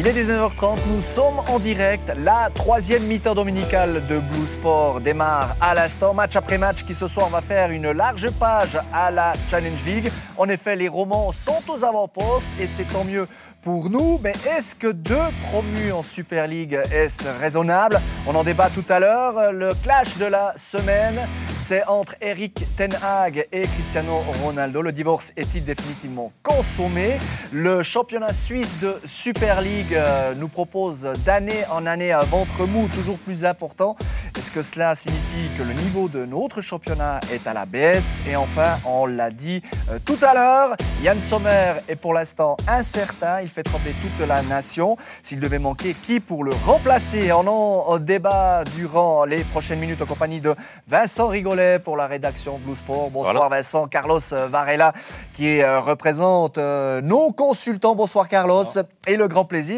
Il est 19h30, nous sommes en direct. La troisième mi-temps dominicale de Blue Sport démarre à l'instant. Match après match qui ce soir va faire une large page à la Challenge League. En effet, les Romans sont aux avant-postes et c'est tant mieux pour nous. Mais est-ce que deux promus en Super League, est-ce raisonnable? On en débat tout à l'heure. Le clash de la semaine, c'est entre Eric Ten Hag et Cristiano Ronaldo. Le divorce est-il définitivement consommé? Le championnat suisse de Super League euh, nous propose d'année en année un ventre mou toujours plus important. Est-ce que cela signifie que le niveau de notre championnat est à la baisse? Et enfin, on l'a dit euh, tout à l'heure, Yann Sommer est pour l'instant incertain. Il fait trembler toute la nation. S'il devait manquer, qui pour le remplacer? On en débat durant les prochaines minutes en compagnie de Vincent Rigolet pour la rédaction Blue Sport. Bonsoir Vincent. Carlos Varela qui euh, représente nos consultants. Bonsoir Carlos. Et le grand plaisir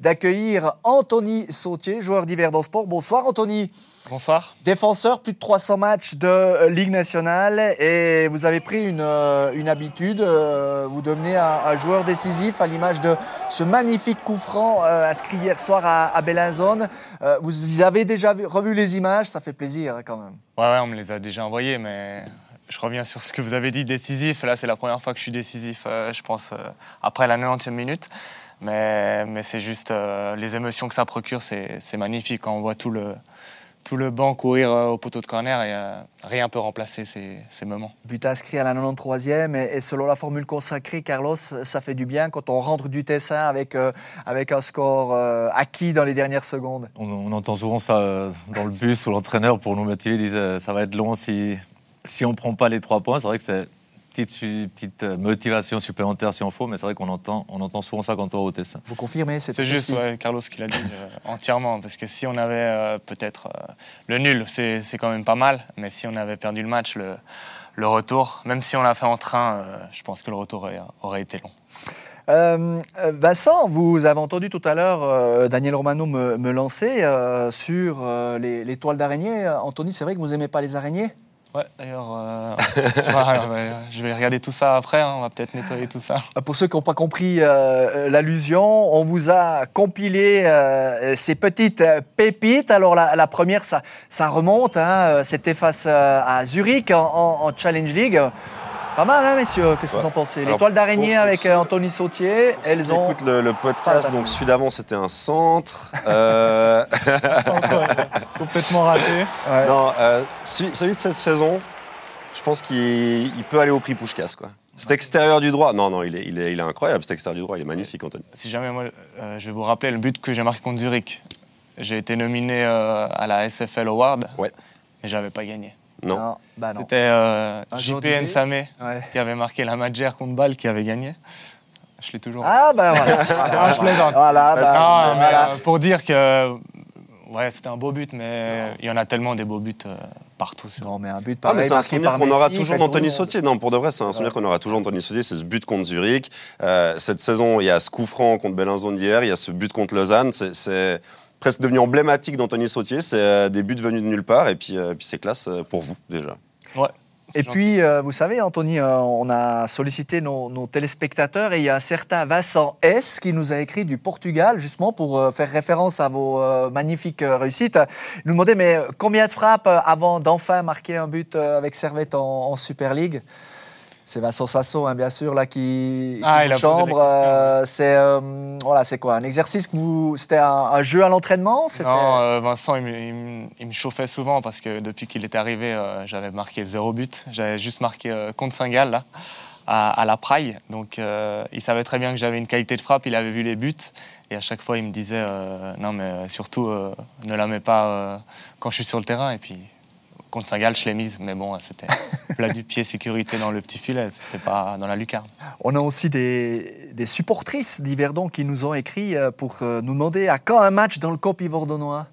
d'accueillir Anthony Sautier, joueur d'hiver dans sport. Bonsoir Anthony. Bonsoir. Défenseur, plus de 300 matchs de euh, Ligue nationale et vous avez pris une, euh, une habitude. Euh, vous devenez un, joueur décisif à l'image de ce magnifique coup franc inscrit hier soir à, à Bellinzone. vous avez déjà revu les images, ça fait plaisir hein, quand même. Ouais, ouais, on me les a déjà envoyées, mais je reviens sur ce que vous avez dit, décisif. Là, c'est la première fois que je suis décisif, je pense, après la 90e minute. Mais, mais c'est juste euh, les émotions que ça procure, c'est magnifique. Quand on voit tout le, tout le banc courir euh, au poteau de corner, et, euh, rien peut remplacer ces, ces, moments. But inscrit à la 93e, et, selon la formule consacrée, Carlos, ça fait du bien quand on rentre du Tessin avec, avec un score acquis dans les dernières secondes. On, entend souvent ça dans le bus où l'entraîneur, pour nous motiver, disait ça va être long si, si on ne prend pas les trois points. C'est vrai que c'est petite, petite euh, motivation supplémentaire si on faut, mais c'est vrai qu'on entend, on entend souvent ça quand on va au Tessin. Vous confirmez C'est juste Carlos qui l'a dit euh, entièrement, parce que si on avait euh, peut-être le nul, c'est quand même pas mal, mais si on avait perdu le match, le, le retour, même si on l'a fait en train, je pense que le retour aurait, aurait été long. Vincent, vous avez entendu tout à l'heure Daniel Romano me, me lancer sur les, les, toiles d'araignée. Anthony, c'est vrai que vous n'aimez pas les araignées? Ouais, d'ailleurs, euh, je vais regarder tout ça après, hein, on va peut-être nettoyer tout ça. Ah, pour ceux qui n'ont pas compris euh, l'allusion, on vous a compilé euh, ces petites pépites. Alors la, première, ça, remonte, hein, c'était face à Zurich en Challenge League. Pas mal, hein, messieurs Qu'est-ce que vous en pensez L'étoile d'araignée avec euh, Anthony Sautier, elles ont. Écoute le, podcast, donc celui d'avant c'était un centre. Euh, Complètement raté. Non, euh, celui, de cette saison, je pense qu'il peut aller au prix Pouchkas, quoi. Cet extérieur du droit, non, non, il est, il est, il est incroyable, cet extérieur du droit, il est magnifique, Anthony. Si jamais, moi, je vais vous rappeler le but que j'ai marqué contre Zurich. J'ai été nominé à la SFL Award, ouais. mais j'avais pas gagné. Non. Bah C'était euh, JP Nsame qui avait marqué la Magère contre Bâle qui avait gagné. Je l'ai toujours. Ah, bah voilà. ah, je plaisante. Voilà, bah, euh, pour dire que ouais, c'était un beau but, mais il y en a tellement des beaux buts euh, partout. Non, mais un but pareil. Ah, c'est un souvenir qu'on aura toujours d'Anthony Sautier. Non, pour de vrai, c'est un souvenir qu'on aura toujours d'Anthony Sautier. C'est ce but contre Zurich. cette saison, il y a ce coup franc contre Bellinzone d'hier. Il y a ce but contre Lausanne. C'est presque devenu emblématique d'Anthony Sautier. C'est euh, des buts venus de nulle part et puis, euh, puis c'est classe euh, pour vous déjà. Ouais. Et puis, vous savez, Anthony, on a sollicité nos, téléspectateurs et il y a un certain Vincent S qui nous a écrit du Portugal, justement pour faire référence à vos magnifiques réussites. Il nous demandait, mais combien de frappes avant d'enfin marquer un but avec Servette en Super League? C'est Vincent Sasso, hein, bien sûr, là, qui, ah, chambre. Euh, c'est euh, voilà, c'est quoi Un exercice que vous. C'était un, jeu à l'entraînement Non, euh, Vincent, il me, chauffait souvent parce que depuis qu'il est arrivé, j'avais marqué zéro but. J'avais juste marqué contre Saint-Gall, là, à, la Praille. Donc, il savait très bien que j'avais une qualité de frappe. Il avait vu les buts. Et à chaque fois, il me disait Non, mais surtout, ne la mets pas quand je suis sur le terrain. Et puis, Contre Saint-Gall, je l'ai mise, mais bon, c'était plat du pied, sécurité dans le petit filet, c'était pas dans la lucarne. On a aussi des, des supportrices d'Yverdon qui nous ont écrit euh, pour euh, nous demander à quand un match dans le copy Vordonnois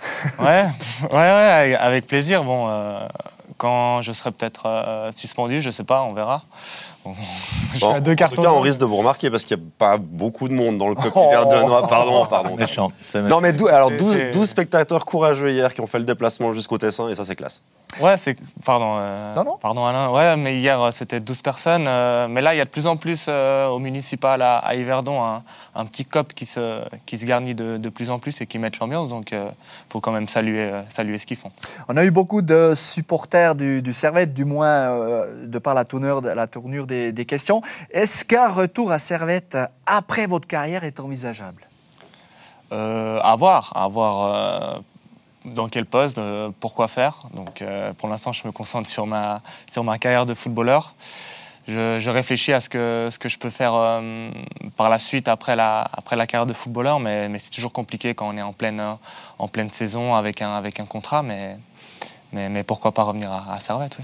ouais, ouais, ouais, avec plaisir. Bon, euh, quand je serai peut-être suspendu, je sais pas, on verra. je à deux cartons. En tout cas, on risque de vous remarquer parce qu'il n'y a pas beaucoup de monde dans le coquille oh. noix. Pardon, pardon. Méchant. Non, mais alors 12, spectateurs courageux hier qui ont fait le déplacement jusqu'au Tessin et ça, c'est classe. Ouais, c'est. Pardon. Euh, non, non. Pardon, Alain. Ouais, mais hier, euh, c'était 12 personnes. Euh, mais là, il y a de plus en plus au municipal à, Yverdon un, petit cop qui se, qui se garnit de, plus en plus et qui met l'ambiance. Donc, il faut quand même saluer, saluer ce qu'ils font. On a eu beaucoup de supporters du, du Servette, du moins de par la tournure, la tournure des, des questions. Est-ce qu'un retour à Servette après votre carrière est envisageable? À voir. À voir dans quel poste, euh, pourquoi faire. Donc, euh, pour l'instant, je me concentre sur ma, sur ma carrière de footballeur. Je, réfléchis à ce que, ce que je peux faire euh, par la suite après la, après la carrière de footballeur, mais, mais c'est toujours compliqué quand on est en pleine, en pleine saison avec un, avec un contrat, mais, mais, pourquoi pas revenir à, à Servette.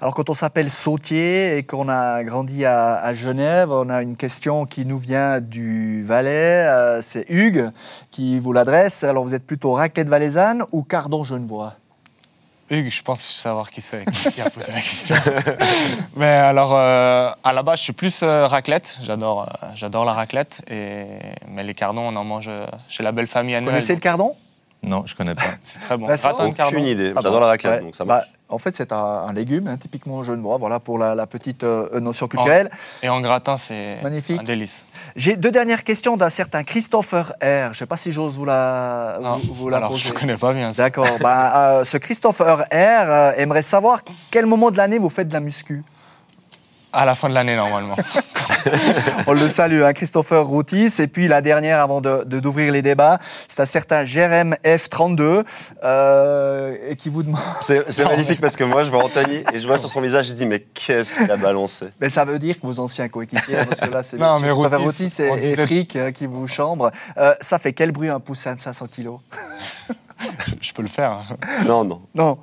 Alors quand on s'appelle Sautier et qu'on a grandi à, Genève, on a une question qui nous vient du Valais. Euh, c'est Hugues qui vous l'adresse. Alors vous êtes plutôt raclette valaisanne ou cardon genevois? Hugues, je pense savoir qui c'est qui a posé la question. Mais alors, euh, à la base, je suis plus euh, raclette. J'adore, j'adore la raclette. Et... Mais les cardons, on en mange chez la belle famille à Vous connaissez le cardon? Non, je connais pas. c'est très bon. Bah, aucune idée. Ah j'adore la raclette, donc ça bah. En fait, c'est un, légume, hein, typiquement genevois, voilà pour la, petite euh, notion culturelle. et en gratin, c'est Magnifique. un délice. J'ai deux dernières questions d'un certain Christopher R. Je ne sais pas si j'ose vous la, vous, la Alors, Je ne connais pas bien. D'accord. bah, euh, ce Christopher R euh, aimerait savoir quel moment de l'année vous faites de la muscu. À la fin de l'année, normalement. On le salue, hein, Christopher Routis. Et puis la dernière, avant de, d'ouvrir les débats, c'est un certain Jérém F32 euh, et qui vous demande. C'est, magnifique parce que moi, je vois Anthony et je vois sur son visage, je dis mais qu'est-ce qu'il a balancé? Mais ça veut dire que vos anciens coéquipiers, parce que là, c'est non, mais Christopher Routis et, Frick euh, qui vous chambrent. Euh, ça fait quel bruit un poussin de 500 kilos? je peux le faire. Non, non. Non.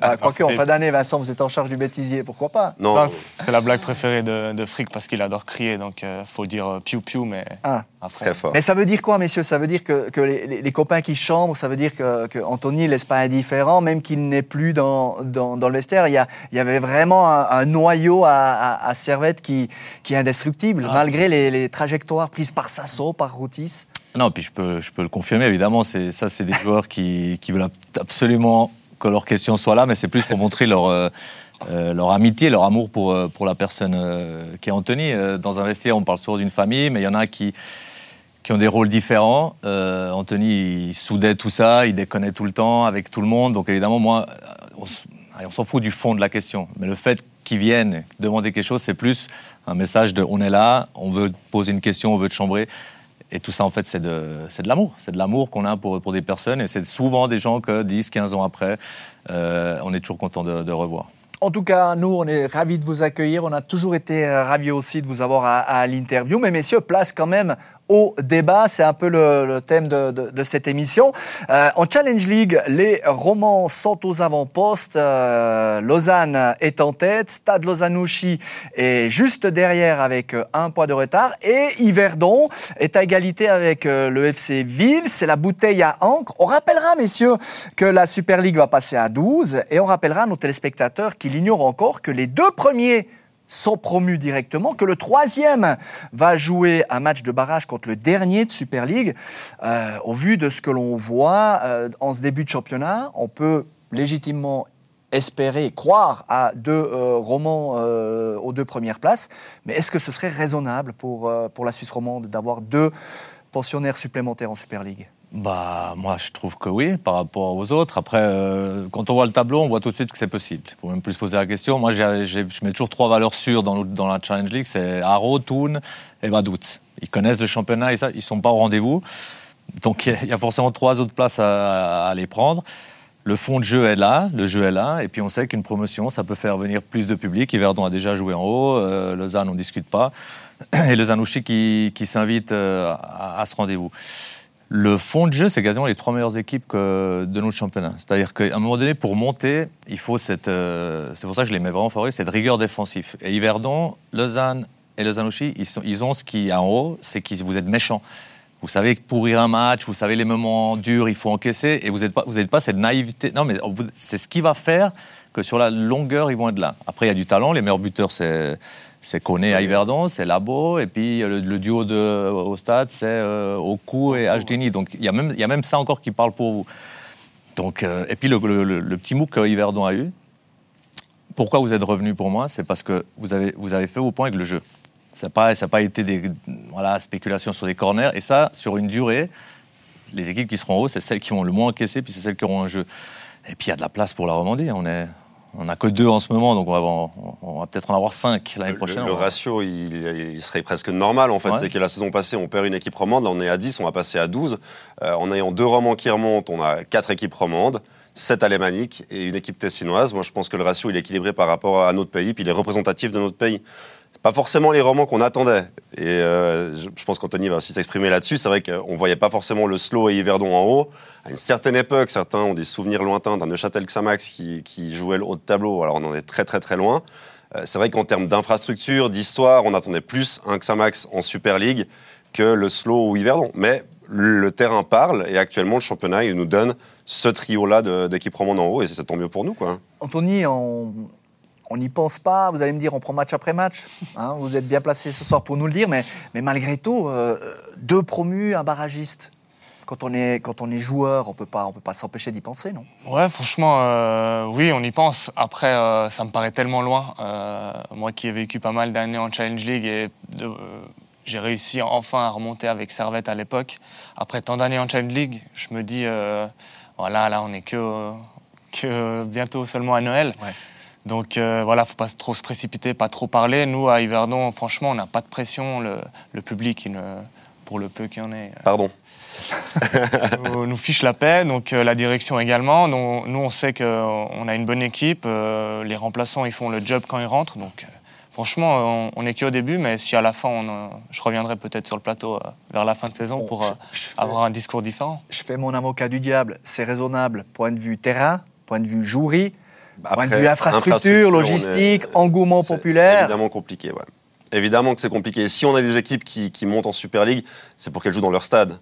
Ah, Quoique, en fin d'année, Vincent, vous êtes en charge du bêtisier, pourquoi pas? Non. c'est la blague préférée de, de Frick parce qu'il adore crier, donc il euh, faut dire euh, piou piou, mais ah. Très fort. Mais ça veut dire quoi, messieurs? Ça veut dire que, que les, copains qui chambrent, ça veut dire que, que Anthony ne laisse pas indifférent, même qu'il n'est plus dans, dans, dans, le vestiaire. Il y, a, il y avait vraiment un, noyau à, à, Servette qui, qui est indestructible, ah. malgré les, les, trajectoires prises par Sasso, par Routis. Non, puis je peux, le confirmer, évidemment. Ça, c'est des joueurs qui, veulent absolument que leur question soit là, mais c'est plus pour montrer leur, euh, euh, amitié, leur amour pour, euh, la personne qui est Anthony. Dans un vestiaire, on parle souvent d'une famille, mais il y en a qui, ont des rôles différents. Anthony, il soudait tout ça, il déconnait tout le temps avec tout le monde. Donc évidemment, moi, on s'en fout du fond de la question. Mais le fait qu'ils viennent demander quelque chose, c'est plus un message de on est là, on veut poser une question, on veut te chambrer. Et tout ça, en fait, c'est de, de l'amour. C'est de l'amour qu'on a pour, pour des personnes. Et c'est souvent des gens que 10, 15 ans après, euh, on est toujours content de, revoir. En tout cas, nous, on est ravis de vous accueillir. On a toujours été euh, ravis aussi de vous avoir à l'interview. Mais messieurs, place quand même au débat. C'est un peu le, thème de, cette émission. Euh, en Challenge League, les Romans sont aux avant-postes. Euh, Lausanne est en tête. Stade Lausanne-Ouchy est juste derrière avec euh, un point de retard. Et Yverdon est à égalité avec le FC Ville. C'est la bouteille à encre. On rappellera, messieurs, que la Super League va passer à 12. Et on rappellera nos téléspectateurs qu'il ignore encore que les deux premiers sont promus directement, que le troisième va jouer un match de barrage contre le dernier de Super League. Euh, au vu de ce que l'on voit euh, en ce début de championnat, on peut légitimement espérer, croire à deux euh, romans aux deux premières places. Mais est-ce que ce serait raisonnable pour, pour la Suisse romande d'avoir deux pensionnaires supplémentaires en Super League? Bah, moi, je trouve que oui, par rapport aux autres. Après, euh, quand on voit le tableau, on voit tout de suite que c'est possible. Il faut même plus se poser la question. Moi, je mets toujours trois valeurs sûres dans, la Challenge League c'est Haro, Thun et Vaduz. Ils connaissent le championnat ils sont pas au rendez-vous. Donc, il y, a forcément trois autres places à, à, les prendre. Le fond de jeu est là, le jeu est là, et puis on sait qu'une promotion, ça peut faire venir plus de public. Yverdon a déjà joué en haut, euh, Lausanne, on ne discute pas, et le Zanouchi qui, s'invite euh, à ce rendez-vous. Le fond de jeu, c'est quasiment les trois meilleures équipes de notre championnat. C'est-à-dire qu'à un moment donné, pour monter, il faut cette. Euh, c'est pour ça que je les vraiment favoris, cette rigueur défensive. Et Yverdon, Lausanne et Lausanne-Ouchy, ils, ils, ont ce qui est en haut, c'est que vous êtes méchants. Vous savez pourrir un match, vous savez les moments durs, il faut encaisser, et vous n'êtes pas, vous pas cette naïveté. Non, mais c'est ce qui va faire que sur la longueur, ils vont être là. Après, il y a du talent. Les meilleurs buteurs, c'est c'est Koné à Yverdon, c'est Labo, et puis le, duo de, au stade, c'est euh, Oku et Hdini. Donc il y, a même, y a même ça encore qui parle pour vous. Donc, euh, et puis le, petit mou que Yverdon a eu, pourquoi vous êtes revenu pour moi? C'est parce que vous avez, vous avez fait vos points avec le jeu. Ça n'a pas, pas été des voilà, spéculations sur des corners, et ça, sur une durée, les équipes qui seront haut, c'est celles qui vont le moins encaisser, puis c'est celles qui auront un jeu. Et puis il y a de la place pour la Romandie. On est, on n'a que deux en ce moment, donc on va, peut-être en avoir cinq l'année prochaine. Le, ratio, il, serait presque normal en fait. C'est que la saison passée, on perd une équipe romande, là on est à 10, on va passer à 12. Euh, en ayant deux romans qui remontent, on a quatre équipes romandes. 7 alémaniques et une équipe tessinoise. Moi, je pense que le ratio, il est équilibré par rapport à notre pays, puis il est représentatif de notre pays pas forcément les romans qu'on attendait. Et euh, je pense qu'Anthony va aussi s'exprimer là-dessus. C'est vrai qu'on voyait pas forcément le slow et Yverdon en haut. À une certaine époque, certains ont des souvenirs lointains d'un Neuchâtel Xamax qui, jouait le haut de tableau. Alors on en est très très très loin. Euh, c'est vrai qu'en termes d'infrastructure, d'histoire, on attendait plus un Xamax en Super League que le slow ou Yverdon. Mais le terrain parle et actuellement le championnat nous donne ce trio-là d'équipes romandes en haut et c'est tant mieux pour nous. Quoi. Anthony, en on n'y pense pas. Vous allez me dire, on prend match après match. Hein, vous êtes bien placé ce soir pour nous le dire, mais, mais malgré tout, euh, deux promus, un barragiste. Quand on est, quand on est joueur, on peut pas, on peut pas s'empêcher d'y penser, non? Ouais, franchement, euh, oui, on y pense. Après, euh, ça me paraît tellement loin. moi qui ai vécu pas mal d'années en Challenge League et j'ai réussi enfin à remonter avec Servette à l'époque. Après tant d'années en Challenge League, je me dis, voilà, là, on est que, que bientôt seulement à Noël. Ouais. Donc euh, voilà, faut pas trop se précipiter, pas trop parler. Nous, à Yverdon, franchement, on n'a pas de pression. Le, public, il pour le peu qu'il y en ait. Euh, Pardon. nous, nous fiche la paix, donc euh, la direction également. Donc, nous, on sait qu'on a une bonne équipe. les remplaçants, ils font le job quand ils rentrent. Donc franchement, on n'est qu'au début, mais si à la fin, je reviendrai peut-être sur le plateau vers la fin de saison pour avoir un discours différent. Je fais mon avocat du diable. C'est raisonnable, point de vue terrain, point de vue jouerie Point de vue infrastructure, logistique, engouement populaire. Évidemment compliqué, ouais. Évidemment que c'est compliqué. Si on a des équipes qui, montent en Super League, c'est pour qu'elles jouent dans leur stade.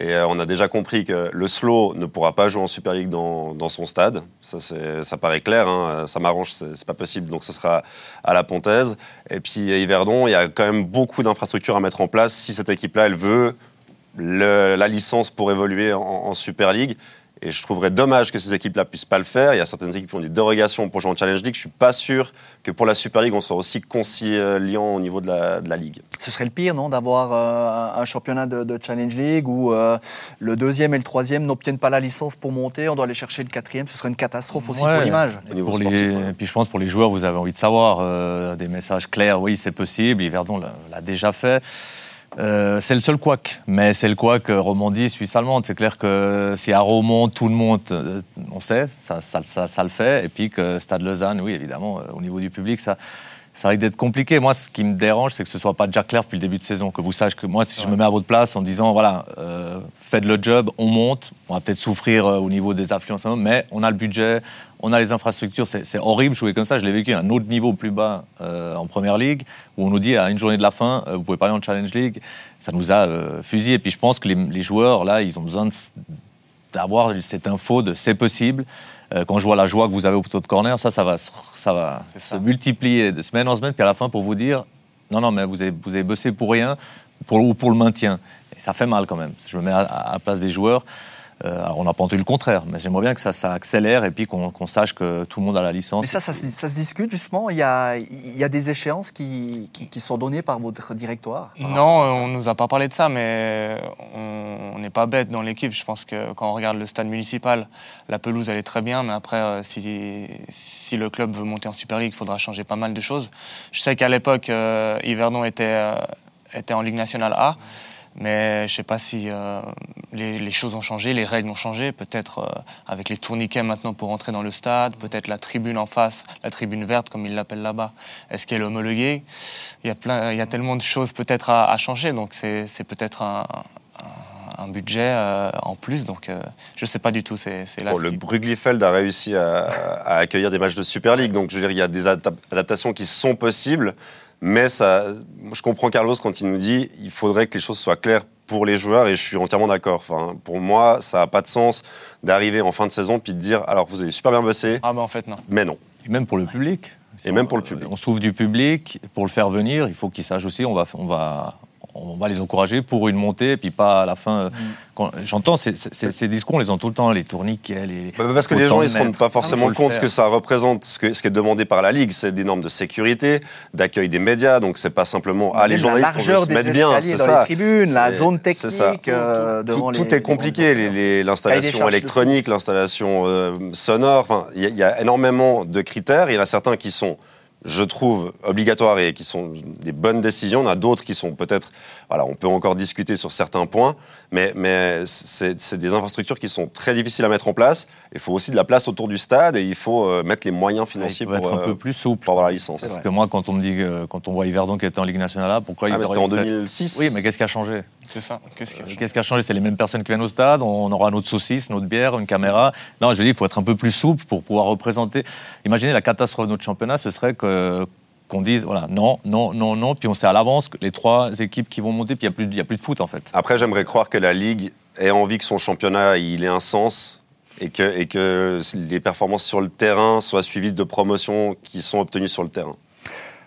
Et euh, on a déjà compris que le slow ne pourra pas jouer en Super League dans, son stade. Ça, ça paraît clair. Hein. Ça m'arrange, c'est pas possible. Donc, ce sera à la Pontaise. Et puis, à Yverdon, il y a quand même beaucoup d'infrastructures à mettre en place si cette équipe-là, elle veut la licence pour évoluer en Super League. Et je trouverais dommage que ces équipes-là puissent pas le faire. Il y a certaines équipes qui ont des dérogations pour jouer en Challenge League. Je suis pas sûr que pour la Super League, on soit aussi conciliant au niveau de la, de la Ligue. Ce serait le pire, non, d'avoir euh, un championnat de, Challenge League où euh, le deuxième et le troisième n'obtiennent pas la licence pour monter. On doit aller chercher le quatrième. Ce serait une catastrophe aussi pour l'image. Et puis je pense pour les joueurs, vous avez envie de savoir euh, des messages clairs. Oui, c'est possible. Yverdon l'a déjà fait. Euh, c'est le seul couac, mais c'est le couac Romandie, Suisse allemande. C'est clair que si à Romont tout le monde, euh, on sait, ça, ça, ça, le fait, et puis que Stade Lausanne, oui, évidemment, euh, au niveau du public, ça, ça risque d'être compliqué. Moi, ce qui me dérange, c'est que ce soit pas déjà clair depuis le début de saison, que vous sachiez que moi, si je me mets à votre place en disant, voilà, euh, faites le job, on monte, on va peut-être souffrir euh, au niveau des affluences, mais on a le budget, on a les infrastructures. C'est horrible jouer comme ça. Je l'ai vécu à un autre niveau plus bas euh, en première ligue, où on nous dit à une journée de la fin, vous pouvez parler en Challenge League. Ça nous a fusillé. Et puis je pense que les, les, joueurs, là, ils ont besoin d'avoir cette info de c'est possible. Euh, quand je vois la joie que vous avez au poteau de corner, ça, ça va, ça va se multiplier de semaine en semaine, puis à la fin pour vous dire non, non, mais vous avez, vous avez bossé pour rien, pour, ou pour le maintien. Et ça fait mal quand même. Je me mets à la place des joueurs. Euh, alors on n'a pas entendu le contraire, mais j'aimerais bien que ça, ça, accélère et puis qu'on sache que tout le monde a la licence. Mais ça, ça, se discute justement Il y a, il y a des échéances qui, qui, sont données par votre directoire Non, on ne nous a pas parlé de ça, mais on n'est pas bête dans l'équipe. Je pense que quand on regarde le stade municipal, la pelouse, elle est très bien, mais après, euh, si, si le club veut monter en Super League, il faudra changer pas mal de choses. Je sais qu'à l'époque, euh, Yverdon était, était en Ligue nationale A. Mais je ne sais pas si euh, les, choses ont changé, les règles ont changé. Peut-être euh, avec les tourniquets maintenant pour entrer dans le stade, peut-être la tribune en face, la tribune verte comme ils l'appellent là-bas. Est-ce qu'elle est homologuée? Il y, a plein, il y a tellement de choses peut-être à, changer. Donc c'est, peut-être un, budget euh, en plus. Donc je ne sais pas du tout. C'est, là le Bruglifeld a réussi à, à, accueillir des matchs de Super League. Donc je veux dire, il y a des adaptations qui sont possibles. Mais ça, je comprends Carlos quand il nous dit il faudrait que les choses soient claires pour les joueurs et je suis entièrement d'accord. Enfin, pour moi, ça n'a pas de sens d'arriver en fin de saison puis de dire alors vous avez super bien bossé. Ah ben en fait non. Mais non. Et même pour le public. Et même pour le public. On s'ouvre du public pour le faire venir. Il faut qu'il sache aussi, on va, on va, on va les encourager pour une montée, et puis pas à la fin. Euh, mm. J'entends ces, ces, discours, on les entend tout le temps, les tourniquets, les. Bah, parce que les gens, ils se rendent pas forcément compte ce que ça représente, ce, que, ce qui est demandé par la Ligue. C'est des normes de sécurité, d'accueil des médias, donc c'est pas simplement. Ah, les journalistes, on se mettre bien, c'est ça. Les tribunes, la zone technique. Euh, tout, est compliqué, l'installation électronique, l'installation euh, sonore. Il y, y a énormément de critères. Il y en a certains qui sont je trouve, obligatoires et qui sont des bonnes décisions. On a d'autres qui sont peut-être, voilà, on peut encore discuter sur certains points, mais, mais c'est des infrastructures qui sont très difficiles à mettre en place. Il faut aussi de la place autour du stade et il faut euh, mettre les moyens financiers pour, être un peu euh, plus souple. pour avoir la licence. Parce que moi, quand on me dit, quand on voit Yverdon qui était en Ligue nationale, pourquoi ah, C'était en 2006. Oui, mais qu'est-ce qui a changé? C'est ça. Qu'est-ce qui a changé C'est les mêmes personnes qui viennent au stade. On aura notre saucisse, notre bière, une caméra. Non, je dis, il faut être un peu plus souple pour pouvoir représenter. Imaginez la catastrophe de notre championnat, ce serait que qu'on dise voilà non, non, non, non, puis on sait à l'avance que les trois équipes qui vont monter, puis il n'y a, a, plus de foot en fait. Après, j'aimerais croire que la Ligue ait envie que son championnat il ait un sens et que, et que les performances sur le terrain soient suivies de promotions qui sont obtenues sur le terrain.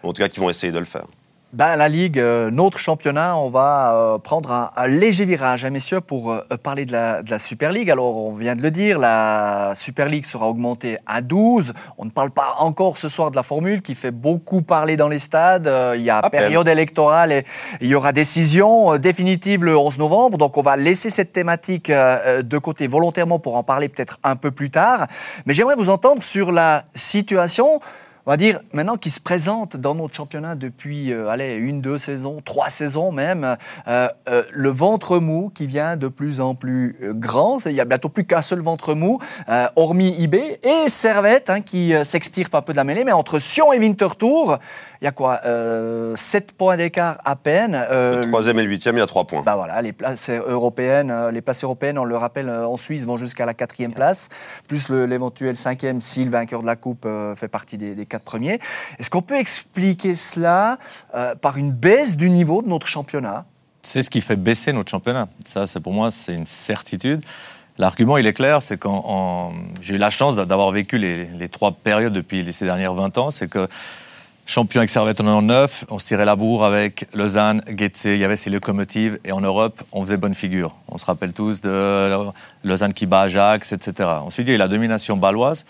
En tout cas, qui vont essayer de le faire. Ben, la Ligue, euh, notre championnat, on va euh, prendre un, léger virage, hein, messieurs, pour euh, parler de la, de la, Super League. Alors, on vient de le dire, la Super League sera augmentée à 12. On ne parle pas encore ce soir de la formule qui fait beaucoup parler dans les stades. il y a période électorale et il y aura décision définitive le 11 novembre. Donc, on va laisser cette thématique de côté volontairement pour en parler peut-être un peu plus tard. Mais j'aimerais vous entendre sur la situation on va dire, maintenant qui se présente dans notre championnat depuis, euh, allez, une, deux saisons, trois saisons même, euh, euh, le ventre mou qui vient de plus en plus grand. Il n'y a bientôt plus qu'un seul ventre mou, hormis IB et Servette hein, qui s'extirpe un peu de la mêlée. Mais entre Sion et Winterthur, il y a quoi 7 points d'écart à peine. le troisième et le huitième, il y a 3 points. Bah voilà, les places européennes, les places européennes, on le rappelle, en Suisse vont jusqu'à la quatrième place, plus l'éventuel cinquième si le vainqueur de la Coupe fait partie des, des premier. Est-ce qu'on peut expliquer cela euh, par une baisse du niveau de notre championnat? C'est ce qui fait baisser notre championnat. Ça, c'est pour moi, c'est une certitude. L'argument, il est clair, c'est quand j'ai eu la chance d'avoir vécu les, trois périodes depuis ces dernières 20 ans, c'est que champion avec Servette en 99, on se tirait la bourre avec Lausanne, Getse, il y avait ces locomotives, et en Europe, on faisait bonne figure. On se rappelle tous de Lausanne qui bat Ajax, etc. Ensuite, il y a la domination baloise,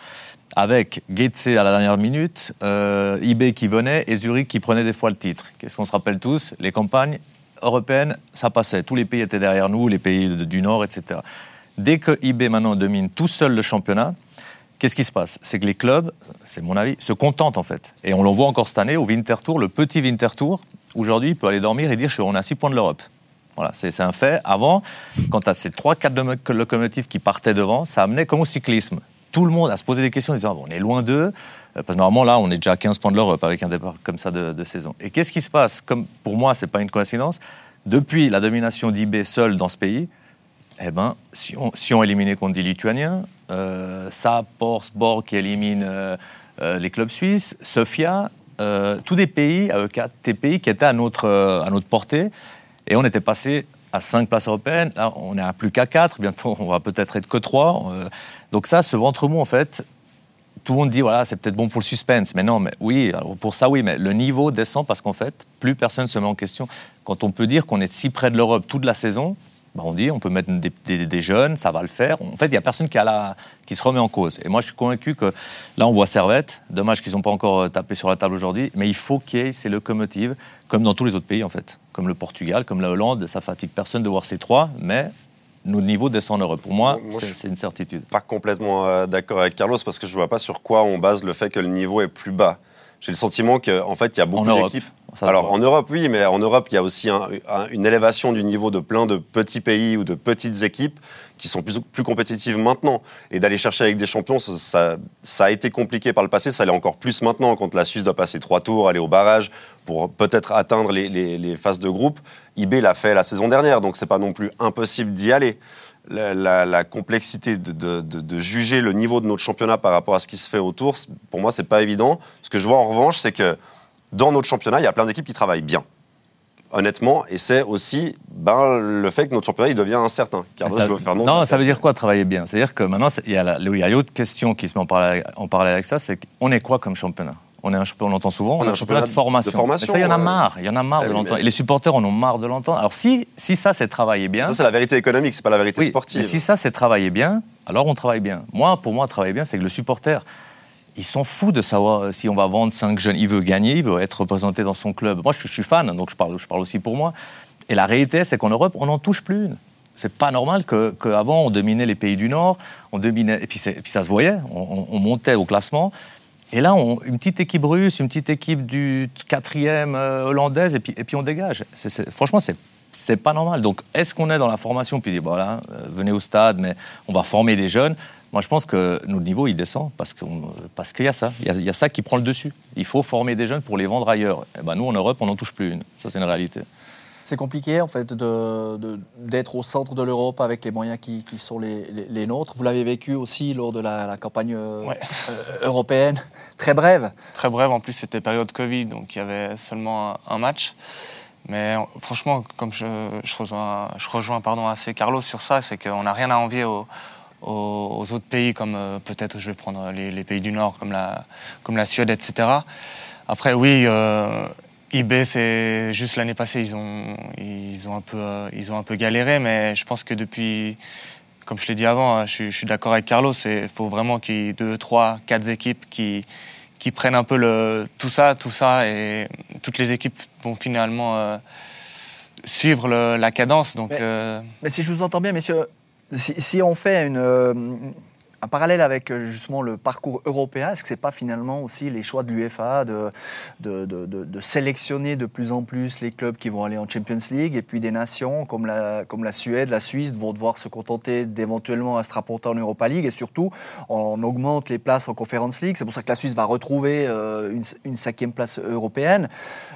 avec Getse à la dernière minute, euh, qui venait et Zurich qui prenait des fois le titre. Qu'est-ce qu'on se rappelle tous? Les campagnes européennes, ça passait. Tous les pays étaient derrière nous, les pays du Nord, etc. Dès que IB maintenant domine tout seul le championnat, qu'est-ce qui se passe? C'est que les clubs, c'est mon avis, se contentent en fait. Et on le voit encore cette année au Winter Tour, le petit Winter Tour, aujourd'hui, il peut aller dormir et dire on a 6 points de l'Europe. Voilà, c'est un fait. Avant, quand tu as ces 3-4 locomotives qui partaient devant, ça amenait comme au cyclisme tout le monde à se poser des questions en disant on est loin d'eux, euh, parce que normalement là on est déjà à 15 points de l'Europe avec un départ comme ça de, saison. Et qu'est-ce qui se passe? Comme pour moi c'est pas une coïncidence, depuis la domination d'IB seul dans ce pays, eh ben, si on, si on éliminait contre des Lituaniens, euh, ça, Sport qui élimine euh, euh, les clubs suisses, Sofia, tous des pays, des pays qui étaient à notre, portée, et on était passé à 5 places européennes. Là, on est à plus qu'à 4. Bientôt, on va peut-être être que 3. Euh, donc ça, ce ventre mou, en fait, tout le monde dit, voilà, c'est peut-être bon pour le suspense. Mais non, mais oui, pour ça, oui, mais le niveau descend parce qu'en fait, plus personne se met en question. Quand on peut dire qu'on est si près de l'Europe toute la saison, bah, on dit on peut mettre des, jeunes, ça va le faire. En fait, il n'y a personne qui, a la, qui se remet en cause. Et moi, je suis convaincu que là, on voit Servette. Dommage qu'ils n'ont pas encore euh, tapé sur la table aujourd'hui. Mais il faut qu'il y ait ces locomotives, comme dans tous les autres pays, en fait. Comme le Portugal, comme la Hollande. Ça fatigue personne de voir ces trois. Mais nos niveaux descendent heureux. Pour moi, c'est une certitude. Pas complètement euh, d'accord avec Carlos parce que je ne vois pas sur quoi on base le fait que le niveau est plus bas. J'ai le sentiment qu'en en fait, il y a beaucoup d'équipes. Alors en Europe, oui, mais en Europe, il y a aussi une élévation du niveau de plein de petits pays ou de petites équipes qui sont plus, plus compétitives maintenant. Et d'aller chercher avec des champions, ça, ça, a été compliqué par le passé, ça l'est encore plus maintenant quand la Suisse doit passer trois tours, aller au barrage pour peut-être atteindre les, les, phases de groupe. IB l'a fait la saison dernière, donc c'est pas non plus impossible d'y aller. La, complexité de, de, de, juger le niveau de notre championnat par rapport à ce qui se fait autour, pour moi, c'est pas évident. Ce que je vois en revanche, c'est que dans notre championnat, il y a plein d'équipes qui travaillent bien. Honnêtement, et c'est aussi ben, le fait que notre championnat il devient incertain. Car ça, faire non, non ça veut dire quoi travailler bien? C'est-à-dire que maintenant, il y, a, il y a une autre question qui se met en parallèle, avec ça c'est qu'on est quoi comme championnat? On, est un, on l'entend souvent, on, est un championnat, de formation. Mais ça, il y en a marre. Il y en a marre Eh de oui, l'entendre. mais- les supporters en ont marre de l'entendre. Alors si, si ça, c'est travaillé bien. Ça, c'est la vérité économique, c'est pas la vérité Oui, sportive. mais si ça, c'est travailler bien, alors on travaille bien. Moi, pour moi, travailler bien, c'est que le supporter, il s'en fout de savoir euh, si on va vendre 5 jeunes. Il veut gagner, il veut être représenté dans son club. Moi, je, suis- fan, donc je parle, aussi pour moi. Et la réalité, c'est qu'en Europe, on n'en touche plus une. C'est pas normal que- qu'avant, on dominait les pays du Nord, on dominait, et puis, ça se voyait, on, on- on montait au classement. Et là, on- une petite équipe russe, une petite équipe du quatrième euh, hollandaise, et puis, on dégage. Franchement, c'est c'est pas normal. Donc, est-ce qu'on est dans la formation? Puis dit voilà, euh, venez au stade, mais on va former des jeunes Moi, je pense que notre niveau il descend parce qu'il y a ça, il y a, il y a ça qui prend le dessus. Il faut former des jeunes pour les vendre ailleurs. Et ben nous, en Europe, on n'en touche plus une. Ça, c'est une réalité. C'est compliqué en fait de- de- d'être au centre de l'Europe avec les moyens qui, qui sont les, les- les nôtres. Vous l'avez vécu aussi lors de la, la campagne euh, Ouais. euh, européenne, très brève. Très brève, en plus c'était période Covid, donc il y avait seulement un, un match. Mais franchement, comme je, je rejoins, je rejoins pardon, assez Carlos sur ça, c'est qu'on n'a rien à envier aux, aux- aux autres pays, comme euh, peut-être je vais prendre les, les pays du Nord, comme la, comme la Suède, etc. Après, oui, euh, IB, c'est juste l'année passée, ils ont, ils, ont un peu, euh, ils ont un peu galéré, mais je pense que depuis, comme je l'ai dit avant, hein, je, suis- je suis d'accord avec Carlos, il faut vraiment qu'il y ait deux, trois, quatre équipes qui, qui prennent un peu le, tout ça, tout ça, et toutes les équipes vont finalement euh, suivre le- la cadence. Donc, Mais- euh, Mais si je vous entends bien, messieurs, si, on fait une, un parallèle avec euh, justement le parcours européen, est-ce que c'est pas finalement aussi les choix de l'UEFA de, sélectionner de plus en plus les clubs qui vont aller en Champions League et puis des nations comme la, Suède, la Suisse vont devoir se contenter d'éventuellement un strapontin en Europa League et surtout on augmente les places en Conference League. C'est pour ça que la Suisse va retrouver euh, une, cinquième place européenne.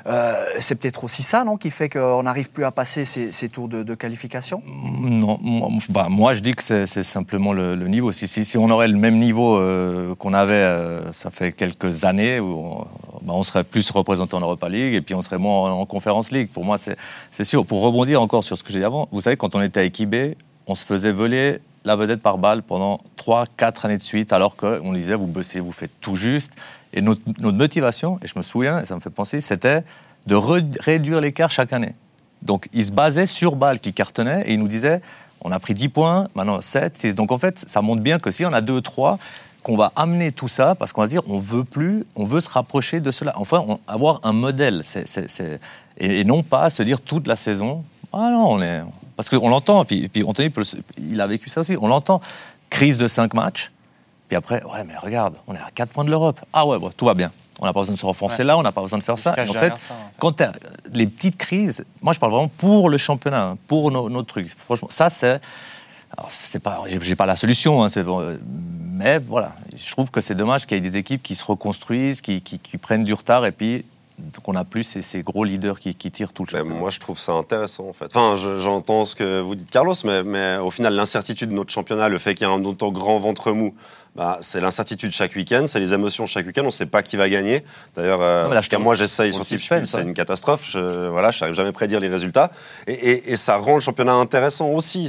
Euh, c'est peut-être aussi ça, non, qui fait qu'on n'arrive plus à passer ces, tours de, qualification? Non, moi, bah, moi, je dis que c'est simplement le, le niveau. Si, si, si on aurait le même niveau euh, qu'on avait, euh, ça fait quelques années, bah, on serait plus représenté en Europa League et puis on serait moins en, en Conference League. Pour moi, c'est sûr. Pour rebondir encore sur ce que j'ai dit avant, vous savez, quand on était avec IB, on se faisait voler la vedette par balle pendant 3-4 années de suite, alors qu'on disait, vous bossez, vous faites tout juste. Et notre, motivation, et je me souviens, et ça me fait penser, c'était de re- réduire l'écart chaque année. Donc, il se basait sur Bâle qui cartonnait et il nous disait on a pris 10 points, maintenant 7, 6. Donc, en fait, ça montre bien que si on a 2, 3, qu'on va amener tout ça parce qu'on va se dire on veut plus, on veut se rapprocher de cela. Enfin, avoir un modèle. et, non pas se dire toute la saison ah non, on est. Parce qu'on l'entend, puis, puis Anthony, il a vécu ça aussi, on l'entend. Crise de 5 matchs, puis après, ouais, mais regarde, on est à 4 points de l'Europe. Ah ouais, bon, tout va bien. On n'a pas besoin de se renforcer Ouais. là, on n'a pas besoin de faire ça. Et en fait, derrière ça, en fait. quand les petites crises, moi je parle vraiment pour le championnat, hein, pour nos, nos trucs. Franchement, ça c'est. alors, C'est pas, j'ai j'ai pas la solution, hein, bon, euh, mais voilà, je trouve que c'est dommage qu'il y ait des équipes qui se reconstruisent, qui, qui- qui prennent du retard et puis qu'on n'a plus ces, ces gros leaders qui, qui tirent tout le championnat. moi, je trouve ça intéressant, en fait. Enfin, je- j'entends ce que vous dites, Carlos, mais, mais au final, l'incertitude de notre championnat, le fait qu'il y ait un autant grand ventre mou, bah, c'est l'incertitude chaque week-end, c'est les émotions chaque week-end, on ne sait pas qui va gagner. D'ailleurs, euh, moi, j'essaye sur le Tip suspense, c'est une catastrophe. Je voilà, n'arrive jamais à prédire les résultats. Et, et- et ça rend le championnat intéressant aussi.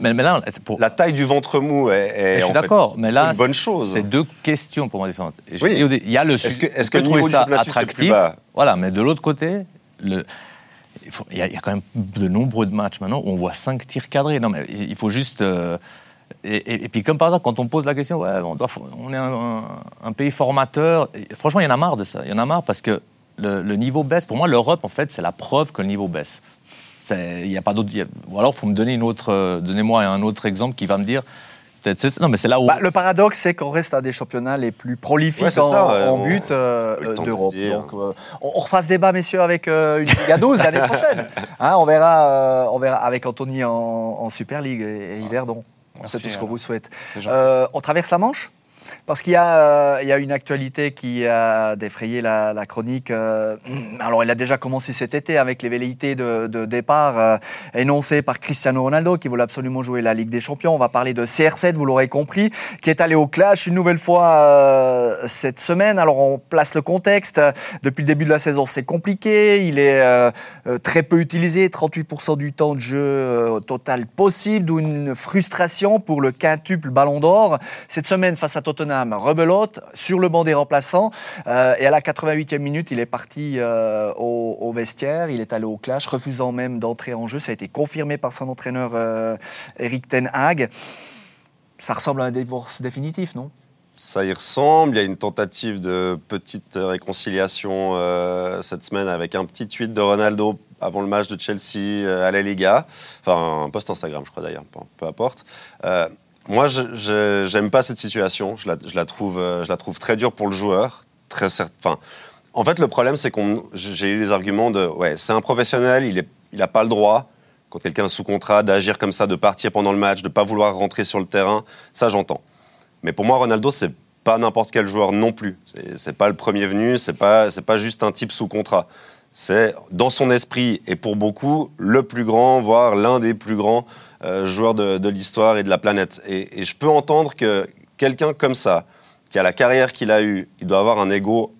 Mais, mais là, pour, La taille du ventre mou est, est je suis d'accord, mais là, une bonne chose. C'est deux questions pour moi différentes. Je Oui. Il y a le Est-ce que- on que le niveau trouver du ça est plus attractif. Voilà, mais de l'autre côté, le, il, faut- il y a, il y a quand même de nombreux matchs maintenant où on voit cinq tirs cadrés. Non, mais il il faut juste. euh, et, et- et puis, comme par hasard, quand on pose la question, ouais, on, doit- on est un, un- un pays formateur. et franchement, il y en a marre de ça. Il y en a marre parce que le, le niveau baisse. Pour moi, l'Europe, en fait, c'est la preuve que le niveau baisse. Il y a pas d'autre. Ou alors, faut me donner une autre. euh, Donnez-moi un autre exemple qui va me dire. Non, mais c'est là où. Bah, le paradoxe, c'est qu'on reste à des championnats les plus prolifiques Ouais, en, ça, ouais, en on- but euh, de d'Europe. Donc, euh, on, on refait ce débat, messieurs, avec euh, une Ligue à 12 l'année prochaine. Hein, on, verra, euh, on verra avec Anthony en, en Super League et, et Yverdon. Merci, C'est tout ce qu'on vous souhaite. Euh, on traverse la Manche? Parce qu'il y, euh, y a une actualité qui a défrayé la, chronique. euh, alors, elle a déjà commencé cet été avec les velléités de, départ euh, énoncées par Cristiano Ronaldo, qui voulait absolument jouer la Ligue des Champions. On va parler de CR7, vous l'aurez compris, qui est allé au clash une nouvelle fois euh, cette semaine. Alors, on place le contexte. Depuis le début de la saison, c'est compliqué. Il est euh, très peu utilisé, 38% du temps de jeu total possible, d'où une frustration pour le quintuple Ballon d'Or. Cette semaine, face à Tottenham, Tottenham, rebelote sur le banc des remplaçants. Euh, et à la 88e minute, il est parti euh, au, vestiaire, il est allé au clash, refusant même d'entrer en jeu. Ça a été confirmé par son entraîneur Eric Ten Hag. Ça ressemble à un divorce définitif, non? Ça y ressemble. Il y a une tentative de petite réconciliation cette semaine avec un petit tweet de Ronaldo avant le match de Chelsea à la Liga. Enfin, un post Instagram, je crois d'ailleurs, peu, importe. Moi, je n'aime pas cette situation. Je la, trouve, euh, je la trouve très dure pour le joueur. En fait, le problème, c'est qu'on, j'ai eu des arguments de, ouais, c'est un professionnel, il n'a il pas le droit, quand quelqu'un est sous contrat, d'agir comme ça, de partir pendant le match, de ne pas vouloir rentrer sur le terrain. Ça, j'entends. Mais pour moi, Ronaldo, c'est pas n'importe quel joueur non plus. C'est pas le premier venu, c'est pas, pas juste un type sous contrat. C'est, dans son esprit, et pour beaucoup, le plus grand, voire l'un des plus grands euh, joueur de, l'histoire et de la planète. Et, je peux entendre que quelqu'un comme ça, qui a la carrière qu'il a eue, il doit avoir un ego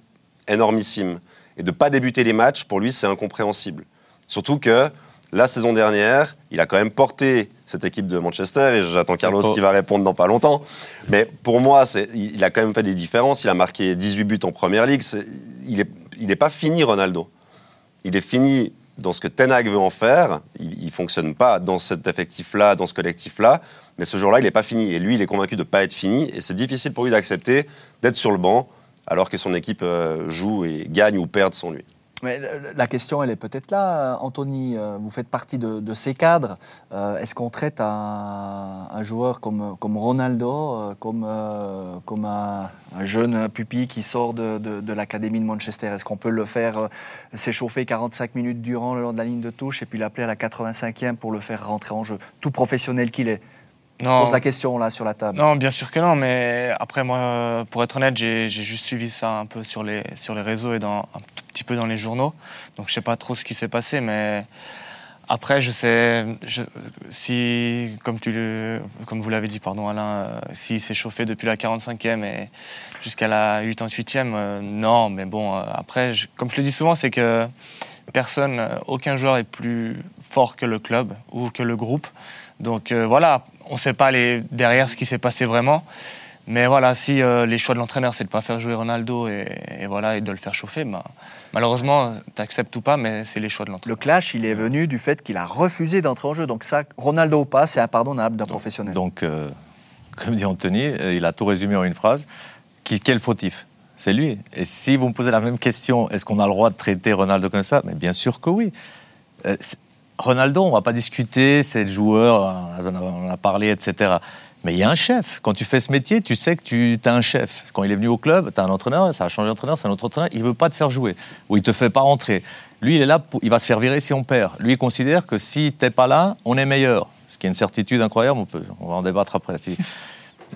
énormissime. Et de ne pas débuter les matchs, pour lui, c'est incompréhensible. Surtout que la saison dernière, il a quand même porté cette équipe de Manchester, et j'attends Carlos qui va répondre dans pas longtemps. Mais pour moi, il a quand même fait des différences. Il a marqué 18 buts en Première Ligue. il n'est il est pas fini, Ronaldo. Il est fini dans ce que Ten Hag veut en faire. Il ne fonctionne pas dans cet effectif-là, dans ce collectif-là. Mais ce jour-là, il n'est pas fini. Et lui, il est convaincu de ne pas être fini. Et c'est difficile pour lui d'accepter d'être sur le banc alors que son équipe euh, joue et gagne ou perd sans lui. Mais la question, elle est peut-être là, Anthony. Euh, vous faites partie de, ces cadres. Euh, est-ce qu'on traite un, joueur comme, comme Ronaldo, euh, comme, comme un, jeune pupille qui sort de, de, l'académie de Manchester? Est-ce qu'on peut le faire s'échauffer 45 minutes durant le long de la ligne de touche et puis l'appeler à la 85e pour le faire rentrer en jeu? Tout professionnel qu'il est. Je pose la question là sur la table. Non, bien sûr que non, mais après moi, pour être honnête, j'ai juste suivi ça un peu sur les, sur les réseaux et dans, un peu dans les journaux. Donc je sais pas trop ce qui s'est passé, mais après je sais si, comme, tu, comme vous l'avez dit, pardon Alain, euh, s'il s'est chauffé depuis la 45e et jusqu'à la 88e, euh, non, mais bon, euh, après, comme je le dis souvent, c'est que personne, aucun joueur est plus fort que le club ou que le groupe. Donc voilà, on ne sait pas les, derrière ce qui s'est passé vraiment. Mais voilà, si euh, les choix de l'entraîneur, c'est de ne pas faire jouer Ronaldo et, voilà, et de le faire chauffer, bah, malheureusement, tu acceptes ou pas, mais c'est les choix de l'entraîneur. Le clash, il est venu du fait qu'il a refusé d'entrer en jeu. Donc ça, Ronaldo ou pas, c'est impardonnable d'un professionnel. Donc, euh, comme dit Anthony, euh, il a tout résumé en une phrase. Qui, quel fautif? C'est lui. Et si vous me posez la même question, est-ce qu'on a le droit de traiter Ronaldo comme ça? Mais bien sûr que oui. Ronaldo, on ne va pas discuter, c'est le joueur, on a parlé, etc. Mais il y a un chef. Quand tu fais ce métier, tu sais que tu as un chef. Quand il est venu au club, tu as un entraîneur, ça a changé d'entraîneur, c'est un autre entraîneur, il ne veut pas te faire jouer, ou il te fait pas rentrer. Lui, il est là, il va se faire virer si on perd. Lui, il considère que si tu n'es pas là, on est meilleur. Ce qui est une certitude incroyable, on, peut, on va en débattre après.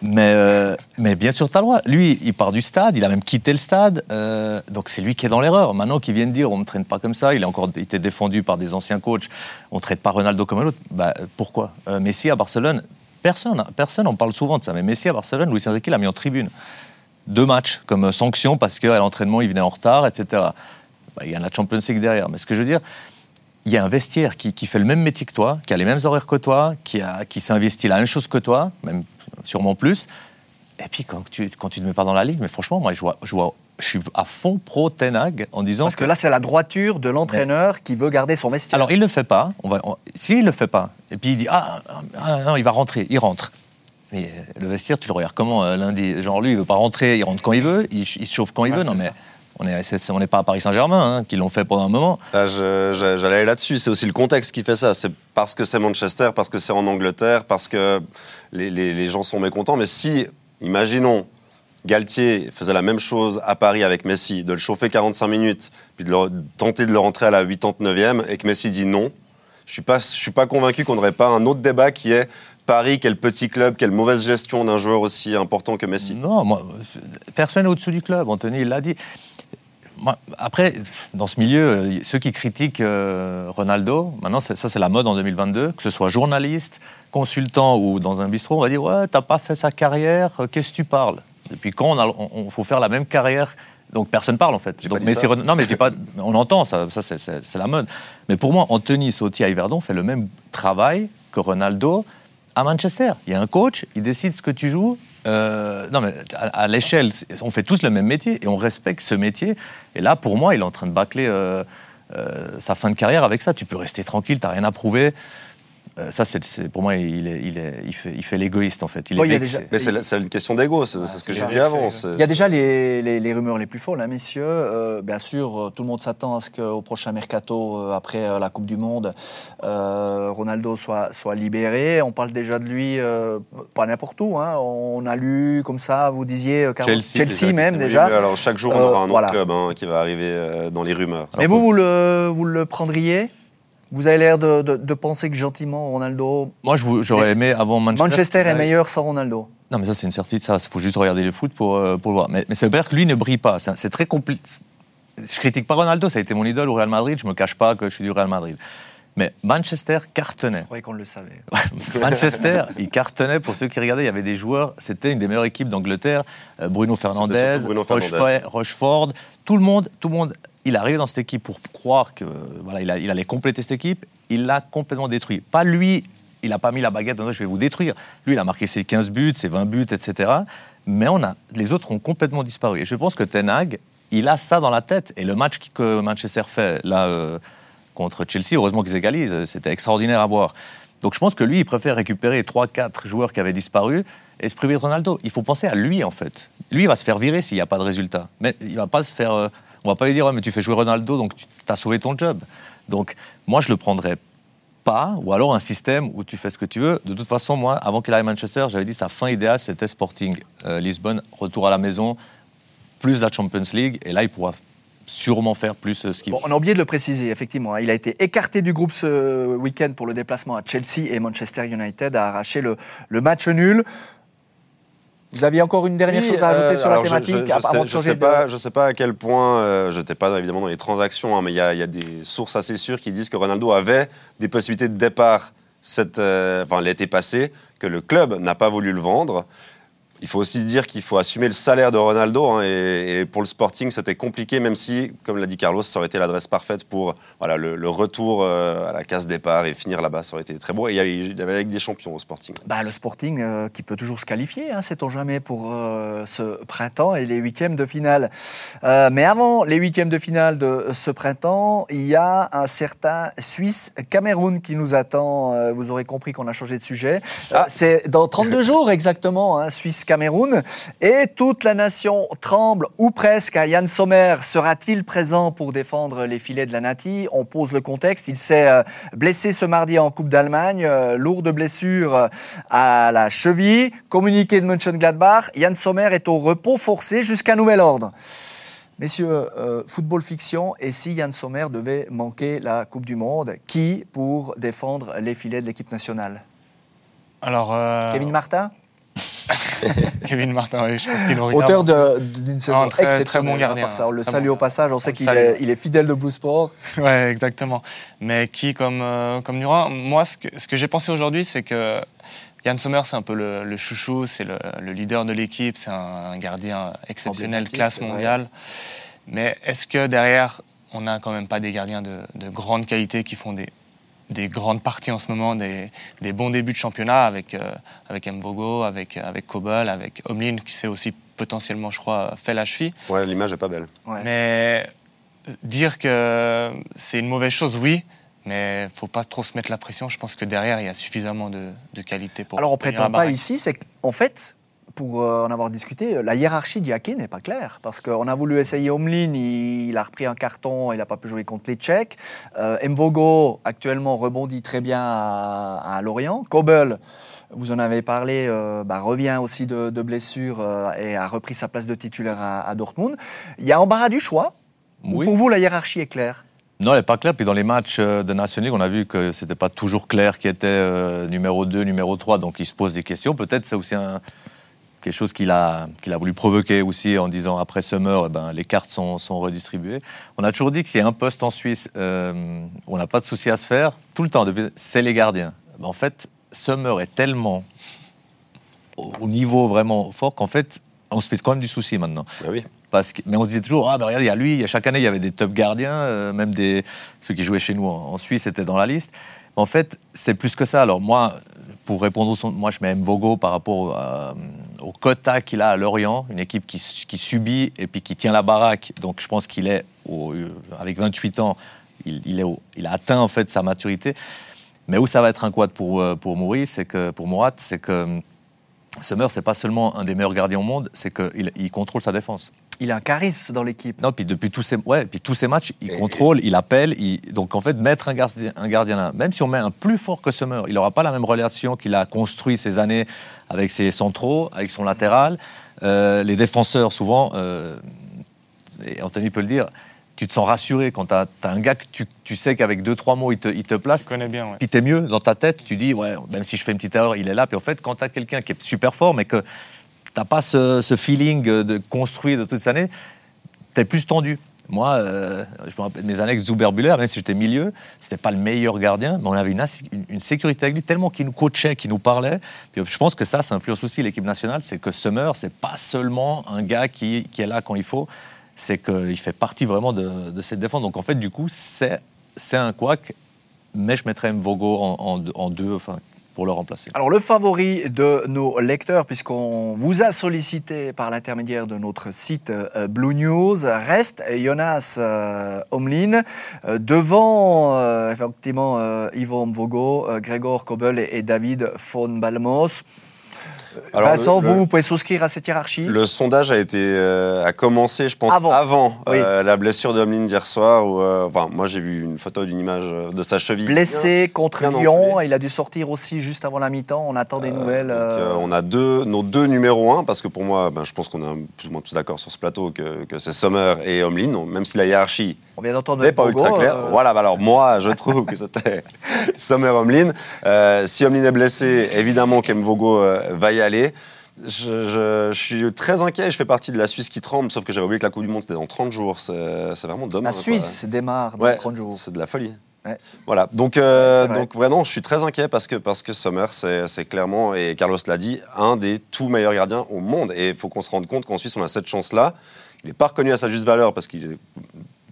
Mais, euh, mais bien sûr, tu as le droit. Lui, il part du stade, il a même quitté le stade, euh, donc c'est lui qui est dans l'erreur. Maintenant qu'il vient de dire on ne traîne pas comme ça, il a encore été défendu par des anciens coachs, on ne traite pas Ronaldo comme un autre, bah, pourquoi? Euh, Messi à Barcelone, personne, personne, on parle souvent de ça, mais Messi à Barcelone, Luis Enrique l'a mis en tribune. Deux matchs comme sanction parce qu'à l'entraînement, il venait en retard, etc. Bah, il y a la Champions League derrière. Mais ce que je veux dire, il y a un vestiaire qui, fait le même métier que toi, qui a les mêmes horaires que toi, qui, s'investit la même chose que toi, même sûrement plus. Et puis quand tu quand tu te mets pas dans la ligue, mais franchement, moi je je vois je suis à fond pro Tenag en disant parce que, là c'est la droiture de l'entraîneur qui veut garder son vestiaire. Alors il le fait pas. On va, si il le fait pas, et puis il dit ah, ah, non il va rentrer, il rentre. Mais euh, le vestiaire tu le regardes comment euh, lundi? Genre lui il veut pas rentrer, il rentre quand il veut, il, se chauffe quand il veut. Non mais on n'est on pas à Paris Saint-Germain, hein, qui l'ont fait pendant un moment. Ah, j'allais aller là-dessus. C'est aussi le contexte qui fait ça. C'est parce que c'est Manchester, parce que c'est en Angleterre, parce que les, les, gens sont mécontents. Mais si, imaginons, Galtier faisait la même chose à Paris avec Messi, de le chauffer 45 minutes, puis de tenter de le rentrer à la 89e, et que Messi dit non, je suis pas, suis pas convaincu qu'on n'aurait pas un autre débat qui est Paris, quel petit club, quelle mauvaise gestion d'un joueur aussi important que Messi. Non, moi, personne au-dessous du club. Anthony, l'a dit après, dans ce milieu, ceux qui critiquent euh, Ronaldo, maintenant, ça, c'est la mode en 2022, que ce soit journaliste, consultant ou dans un bistrot, on va dire Ouais, t'as pas fait sa carrière, euh, qu'est-ce que tu parles? Depuis quand on, faut faire la même carrière? Donc personne parle en fait. Donc, non mais je dis pas, on entend ça, ça c'est la mode. Mais pour moi, Anthony Sauti à Yverdon fait le même travail que Ronaldo à Manchester. Il y a un coach, il décide ce que tu joues, euh, non, mais à, l'échelle, on fait tous le même métier et on respecte ce métier. Et là, pour moi, il est en train de bâcler euh, sa fin de carrière avec ça. Tu peux rester tranquille, tu n'as rien à prouver. Euh, ça, c'est, pour moi, il, est, il, est, il fait, il fait l'égoïste en fait. Il est Mais c'est, une question d'ego, c'est, ce que j'ai dit avant. Il y a déjà les, les, rumeurs les plus folles, hein, messieurs. Euh, bien sûr, euh, tout le monde s'attend à ce qu'au prochain mercato, après la Coupe du Monde, Ronaldo soit, soit libéré. On parle déjà de lui, pas n'importe où. Hein. On a lu comme ça, vous disiez Chelsea, Chelsea même déjà. Alors chaque jour, on aura un autre club hein, qui va arriver dans les rumeurs. Mais vous, vous le, vous le prendriez? Vous avez l'air de, penser que gentiment Ronaldo. Moi, j'aurais aimé avant Manchester. Manchester est meilleur sans Ronaldo. Non, mais ça, c'est une certitude. Ça, il faut juste regarder le foot pour, euh, pour le voir. Mais, mais ça veut dire que lui ne brille pas. C'est très compliqué. Je critique pas Ronaldo. Ça a été mon idole au Real Madrid. Je me cache pas que je suis du Real Madrid. Mais Manchester cartonnait. Je croyais qu'on le savait. Manchester, il cartonnait. Pour ceux qui regardaient, il y avait des joueurs. C'était une des meilleures équipes d'Angleterre. Euh, Bruno Fernandez, Rochefort, Tout le monde, tout le monde il est arrivé dans cette équipe pour croire que voilà, il, allait compléter cette équipe. Il l'a complètement détruit. Pas lui, il n'a pas mis la baguette dans je vais vous détruire. Lui, il a marqué ses 15 buts, ses 20 buts, etc. Mais on a, les autres ont complètement disparu. Et je pense que Ten Hag, il a ça dans la tête. Et le match que Manchester fait là euh, contre Chelsea, heureusement qu'ils égalisent, c'était extraordinaire à voir. Donc je pense que lui, il préfère récupérer 3-4 joueurs qui avaient disparu et se priver de Ronaldo. Il faut penser à lui, en fait. Lui, il va se faire virer s'il n'y a pas de résultat. Mais il va pas se faire. Euh, on va pas lui dire, mais tu fais jouer Ronaldo, donc tu as sauvé ton job. Donc, moi, je le prendrais pas, ou alors un système où tu fais ce que tu veux. De toute façon, moi, avant qu'il arrive à Manchester, j'avais dit sa fin idéale, c'était Sporting euh, Lisbonne, retour à la maison, plus la Champions League, et là, il pourra sûrement faire plus euh, ce qu'il bon, On a oublié de le préciser, effectivement. Hein. Il a été écarté du groupe ce week-end pour le déplacement à Chelsea et Manchester United a arraché le, le match nul. Vous aviez encore une dernière chose à ajouter euh, sur la thématique Je ne sais, pas, je sais pas à quel point, euh, je n'étais pas évidemment dans les transactions, hein, mais il y, a des sources assez sûres qui disent que Ronaldo avait des possibilités de départ cette, euh, l'été passé, que le club n'a pas voulu le vendre. Il faut aussi dire qu'il faut assumer le salaire de Ronaldo. Hein, et, pour le Sporting, c'était compliqué, même si, comme l'a dit Carlos, ça aurait été l'adresse parfaite pour voilà, le, retour euh, à la case départ et finir là-bas. Ça aurait été très beau. Et il y avait, avec des champions au Sporting. Bah, le Sporting euh, qui peut toujours se qualifier, hein, sait-on jamais, pour euh, ce printemps et les huitièmes de finale. mais avant les huitièmes de finale de ce printemps, il y a un certain Suisse-Cameroun qui nous attend. vous aurez compris qu'on a changé de sujet. Ah. C'est dans 32 jours exactement, hein, Suisse Cameroun. Et toute la nation tremble, ou presque. Yann Sommer sera-t-il présent pour défendre les filets de la Nati? On pose le contexte. Il s'est euh, blessé ce mardi en Coupe d'Allemagne. Euh, lourde blessure euh, à la cheville. Communiqué de Mönchengladbach. Yann Sommer est au repos forcé jusqu'à nouvel ordre. Messieurs, football fiction, et si Yann Sommer devait manquer la Coupe du Monde, qui pour défendre les filets de l'équipe nationale? Alors, Kevin Martin? Kevin Martin, oui, je pense qu'il aurait. Auteur d'une saison très, exceptionnelle. Très bon gardien. Ça, on le salue au passage, on sait qu'il est, il est, fidèle de Blue Sport. Oui, exactement. Mais qui comme, euh, comme Moi, ce que, ce que j'ai pensé aujourd'hui, c'est que Yann Sommer, c'est un peu le, chouchou, c'est le, leader de l'équipe, c'est un, gardien exceptionnel, classe mondiale. Mais est-ce que derrière, on n'a quand même pas des gardiens de, de grande qualité qui font des des grandes parties en ce moment, des, des bons débuts de championnat avec, euh, avec Mvogo, avec, avec Kobel, avec Omlin qui s'est aussi potentiellement, je crois, fait la cheville. Ouais, l'image est pas belle. Mais dire que c'est une mauvaise chose, oui, mais il faut pas trop se mettre la pression. Je pense que derrière, il y a suffisamment de, de qualité pour. Alors on prétend pas ici, c'est qu'en fait, pour euh, en avoir discuté, la hiérarchie d'Iake n'est pas claire. Parce qu'on a voulu essayer Omlin, il, a repris un carton, il n'a pas pu jouer contre les Tchèques. Euh, Mvogo, actuellement, rebondit très bien à, Lorient. Kobel, vous en avez parlé, euh, bah, revient aussi de, blessure et a repris sa place de titulaire à, Dortmund. Il y a embarras du choix. Pour vous, la hiérarchie est claire? Non, elle n'est pas claire. Puis dans les matchs de National League, on a vu que c'était pas toujours clair qui était numéro 2, numéro 3. Donc il se pose des questions. Peut-être c'est aussi un, quelque chose qu'il a, qu'il a voulu provoquer aussi en disant après Summer, eh ben, les cartes sont, sont, redistribuées. On a toujours dit que s'il y a un poste en Suisse euh, on n'a pas de souci à se faire, tout le temps, c'est les gardiens. En fait, Summer est tellement au, niveau vraiment fort qu'en fait, on se fait quand même du souci maintenant. Ben oui. Mais on disait toujours, ah ben regarde, il y a lui, chaque année il y avait des top gardiens, euh, même ceux qui jouaient chez nous en, Suisse étaient dans la liste. En fait, c'est plus que ça. Alors moi, pour répondre au son, moi je mets Mvogo par rapport au quota qu'il a à Lorient, une équipe qui, subit et puis qui tient la baraque. Donc je pense qu'il est, avec 28 ans, il, il, a atteint en fait sa maturité. Mais où ça va être un quad pour, pour c'est que pour Morat, c'est que Summer, c'est pas seulement un des meilleurs gardiens au monde, c'est qu'il il contrôle sa défense. Il a un charisme dans l'équipe. Non, puis depuis tous ces, ouais, puis tous ces matchs, il contrôle, il appelle. donc en fait, mettre un gardien, un gardien là, même si on met un plus fort que Summer, il n'aura pas la même relation qu'il a construit ces années avec ses centraux, avec son latéral. Euh, les défenseurs, souvent, euh, et Anthony peut le dire, tu te sens rassuré quand tu as, un gars que tu, sais qu'avec deux, trois mots, il te, il te place. Tu connais bien, ouais. Puis tu es mieux dans ta tête, tu dis, ouais, même si je fais une petite erreur, il est là. Puis en fait, quand tu as quelqu'un qui est super fort, mais que tu n'as pas ce, feeling de construire de toutes ces années, tu es plus tendu. Moi, euh, je me rappelle mes années avec Zuber Buller, même si j'étais milieu, c'était pas le meilleur gardien, mais on avait une, sécurité avec lui tellement qu'il nous coachait, qu'il nous parlait. Je pense que ça, ça influence aussi l'équipe nationale, c'est que Summer, c'est pas seulement un gars qui, est là quand il faut, c'est qu'il fait partie vraiment de, cette défense. Donc en fait, du coup, c'est un couac, mais je mettrais Mvogo en, en, deux, enfin, le remplacer. Alors le favori de nos lecteurs, puisqu'on vous a sollicité par l'intermédiaire de notre site euh, Blue News, reste Jonas euh, Omlin, euh, devant effectivement Ivo Mvogo, Gregor Kobel et David von Balmos. Alors, Vincent, vous, pouvez souscrire à cette hiérarchie? Le sondage a été euh, a commencé, je pense, avant, euh, la blessure de Homeline d'hier soir. Où, euh, enfin, moi, j'ai vu une photo d'une image de sa cheville. Blessé contre Lyon, il a dû sortir aussi juste avant la mi-temps. On attend des nouvelles. on a deux, nos deux numéros 1, parce que pour moi, ben, je pense qu'on est plus ou moins tous d'accord sur ce plateau que, que c'est Sommer et Homeline, même si la hiérarchie on vient d'entendre pas ultra clair. Voilà, bah alors moi, je trouve que c'était Sommer Homeline. si Homeline est blessé, évidemment qu'Emvogo va y aller aller. Je, suis très inquiet. Je fais partie de la Suisse qui tremble, sauf que j'avais oublié que la Coupe du Monde c'était dans 30 jours. C'est vraiment dommage. La Suisse démarre dans 30 jours. C'est de la folie. Voilà, donc, euh, donc vraiment, je suis très inquiet parce que, parce que Sommer, c'est clairement, et Carlos l'a dit, un des tout meilleurs gardiens au monde. Et il faut qu'on se rende compte qu'en Suisse, on a cette chance-là. Il n'est pas reconnu à sa juste valeur parce qu'il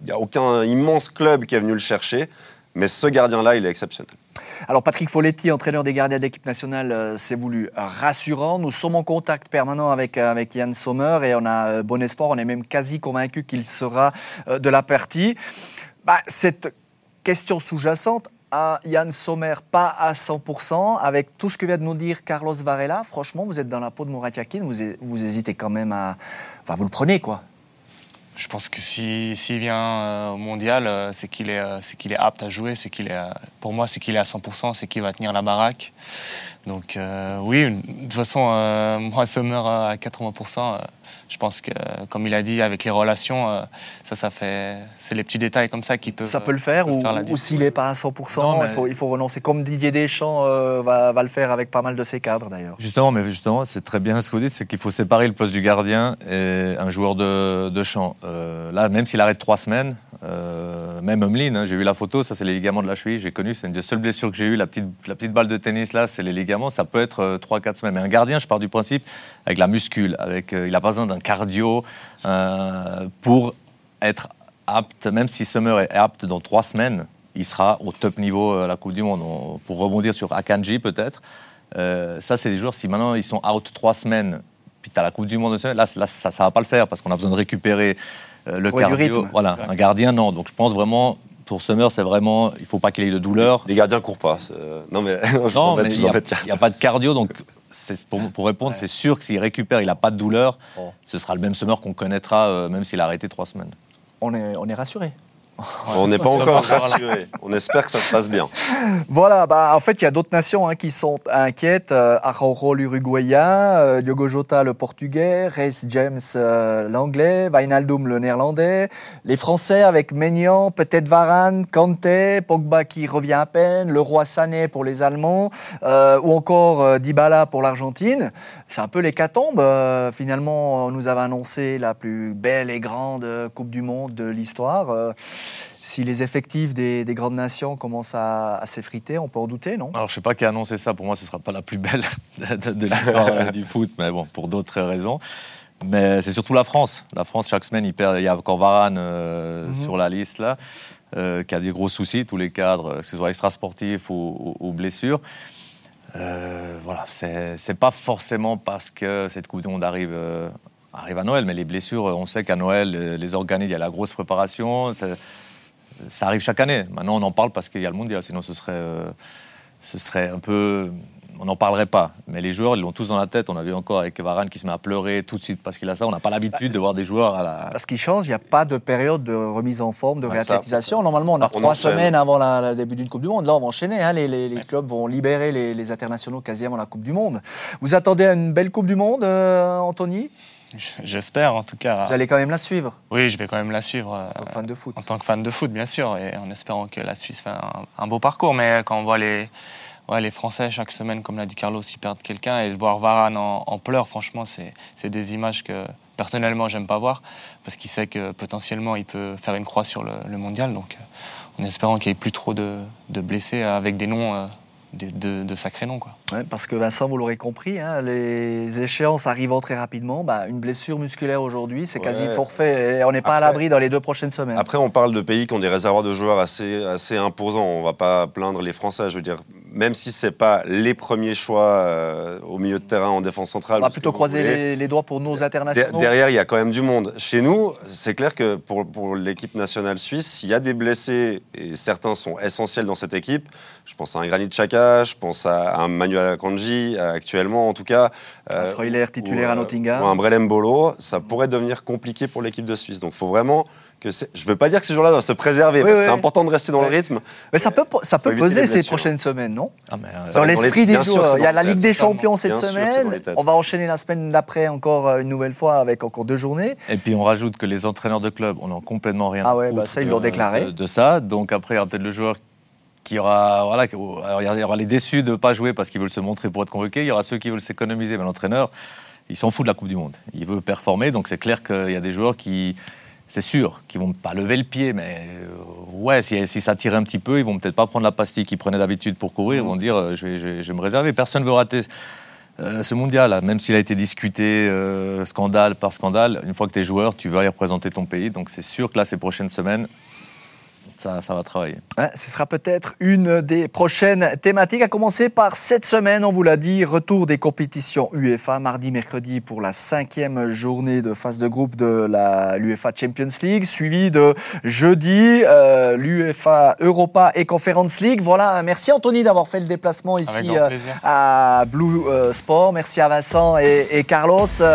n'y a aucun immense club qui est venu le chercher. Mais ce gardien-là, il est exceptionnel. Alors Patrick Folletti, entraîneur des gardiens d'équipe nationale, euh, s'est voulu rassurant. Nous sommes en contact permanent avec, euh, avec Yann Sommer et on a euh, bon espoir, on est même quasi convaincu qu'il sera de la partie. Bah, cette question sous-jacente, à Yann Sommer pas à 100%, avec tout ce que vient de nous dire Carlos Varela, franchement, vous êtes dans la peau de Mourad Yakin, vous, vous hésitez quand même à... Enfin, vous le prenez, quoi. Je pense que s'il vient euh, au mondial, euh, c'est qu'il est, euh, est, apte à jouer. Est, pour moi, c'est qu'il est à 100%, c'est qu'il va tenir la baraque. Donc oui, de toute façon, moi, Sommer à 80%, je pense que, comme il a dit, avec les relations, euh, ça, ça fait. C'est les petits détails comme ça qui peuvent. Ça peut le faire, ou, s'il n'est pas à 100%, il, faut, il, faut, renoncer. Comme Didier Deschamps euh, va, va, le faire avec pas mal de ses cadres d'ailleurs. Justement, mais justement, c'est très bien ce que vous dites, c'est qu'il faut séparer le poste du gardien et un joueur de, de champ. Euh, là, même s'il arrête trois semaines, même Humlin, hein, j'ai vu la photo, ça c'est les ligaments de la cheville, j'ai connu, c'est une des seules blessures que j'ai eues, la petite, la petite balle de tennis là, c'est les ligaments, ça peut être 3-4 semaines. Mais un gardien, je pars du principe, avec la muscule, avec, il n'a pas besoin d'un cardio euh, pour être apte, même si Summer est apte dans trois semaines, il sera au top niveau à la Coupe du Monde. pour rebondir sur Akanji peut-être, euh, ça c'est des joueurs, si maintenant ils sont out trois semaines, puis tu as la Coupe du Monde, là, là ça ne va pas le faire parce qu'on a besoin de récupérer euh, le cardio. Voilà, un gardien non. Donc je pense vraiment pour Summer, c'est vraiment, il faut pas qu'il ait de douleur. Les gardiens courent pas. Non mais, non, mais il n'y a, a, pas de cardio, donc pour, répondre, c'est sûr que s'il récupère, il n'a pas de douleur, ce sera le même summer qu'on connaîtra, euh, même s'il a arrêté trois semaines. On est, on est rassuré. On n'est pas encore rassuré. On espère que ça se passe bien. Voilà, bah, en fait, il y a d'autres nations hein, qui sont inquiètes. Euh, l'Uruguayen, euh, Diogo Jota le Portugais, Reis James euh, l'Anglais, Wijnaldum le Néerlandais, les Français avec Maignan, peut-être Varane, Kanté, Pogba qui revient à peine, le Roi Sané pour les Allemands, euh, ou encore Dybala pour l'Argentine. C'est un peu l'hécatombe. finalement, on nous avait annoncé la plus belle et grande Coupe du Monde de l'histoire si les effectifs des, grandes nations commencent à, s'effriter, on peut en douter, non? Alors, je ne sais pas qui a annoncé ça. Pour moi, ce ne sera pas la plus belle de, l'histoire euh, du foot, mais bon, pour d'autres raisons. Mais c'est surtout la France. La France, chaque semaine, il, perd, il y a encore Varane euh, mhm. sur la liste, là, euh, qui a des gros soucis, tous les cadres, que ce soit extra-sportifs ou, blessures. voilà, c'est pas forcément parce que cette Coupe du Monde arrive, arrive à Noël, mais les blessures, on sait qu'à Noël, les organismes, il y a la grosse préparation. Ça arrive chaque année. Maintenant, on en parle parce qu'il y a le mondial, sinon ce serait, ce serait un peu on n'en parlerait pas. Mais les joueurs, ils l'ont tous dans la tête. On a vu encore avec Varane qui se met à pleurer tout de suite parce qu'il a ça. On n'a pas l'habitude de voir des joueurs à la. Parce qu'il change, il n'y a pas de période de remise en forme, de réathlétisation. Normalement, on a trois semaines avant le début d'une Coupe du Monde. Là, on va enchaîner. Hein. Les, clubs vont libérer les, internationaux quasi avant la Coupe du Monde. Vous attendez une belle Coupe du Monde, euh, Anthony? J'espère en tout cas. Vous allez quand même la suivre Oui, je vais quand même la suivre. En tant que fan de foot. En tant que fan de foot, bien sûr, et en espérant que la Suisse fait un beau parcours. Mais quand on voit les, ouais, les Français, chaque semaine, comme l'a dit Carlos, ils perdent quelqu'un. Et voir Varane en, pleurs, franchement, c'est des images que personnellement, j'aime pas voir. Parce qu'il sait que potentiellement, il peut faire une croix sur le, mondial. Donc, euh, en espérant qu'il n'y ait plus trop de, blessés avec des noms. Euh, de, sacrés noms. Quoi. parce que Vincent, vous l'aurez compris, hein, les échéances arrivant très rapidement. Bah, une blessure musculaire aujourd'hui, c'est quasi forfait et on n'est pas à l'abri dans les deux prochaines semaines. Après, on parle de pays qui ont des réservoirs de joueurs assez, assez imposants. On ne va pas plaindre les Français. Je veux dire, même si ce n'est pas les premiers choix euh, au milieu de terrain en défense centrale. On va plutôt croiser les, doigts pour nos internationaux. Derrière, il y a quand même du monde. Chez nous, c'est clair que pour, pour l'équipe nationale suisse, il y a des blessés, et certains sont essentiels dans cette équipe. Je pense à un Granit Xhaka, je pense à un Manuel Akanji, actuellement en tout cas. un euh, Freuler titulaire à Nottingham. Ou un Brelem Bolo. Ça pourrait devenir compliqué pour l'équipe de Suisse. Donc il faut vraiment que je ne veux pas dire que ces jours-là doivent se préserver, c'est important de rester dans le rythme. Mais ça peut, ça peut peser ces prochaines semaines, non ah, euh, Dans l'esprit des joueurs. Il y a la Ligue des Champions cette semaine. on va enchaîner la semaine d'après encore euh, une nouvelle fois avec encore deux journées. Et puis on rajoute que les entraîneurs de club, on n'en complètement rien ah ouais, bah ça ils l'ont déclaré. De, ça. Donc après, il y aura peut-être le joueur qui aura, voilà, il y aura les déçus de ne pas jouer parce qu'ils veulent se montrer pour être convoqués. Il y aura ceux qui veulent s'économiser. Mais l'entraîneur, il s'en fout de la Coupe du Monde. Il veut performer. Donc c'est clair qu'il y a des joueurs qui c'est sûr qu'ils vont pas lever le pied, mais euh, ouais, si, ça tire un petit peu, ils vont peut-être pas prendre la pastille qu'ils prenaient d'habitude pour courir. Ils vont dire, euh, je, vais, me réserver. Personne ne veut rater euh, ce mondial, même s'il a été discuté scandale par scandale. Une fois que tu es joueur, tu veux aller représenter ton pays. Donc c'est sûr que là, ces prochaines semaines, ça, va travailler. ce sera peut-être une des prochaines thématiques, à commencer par cette semaine, on vous l'a dit, retour des compétitions UEFA, mardi, mercredi pour la cinquième journée de phase de groupe de l'UEFA Champions League, suivi de jeudi, euh, l'UEFA Europa et Conference League. Voilà, merci Anthony d'avoir fait le déplacement ici euh, à Blue euh, Sport, merci à Vincent et, et Carlos.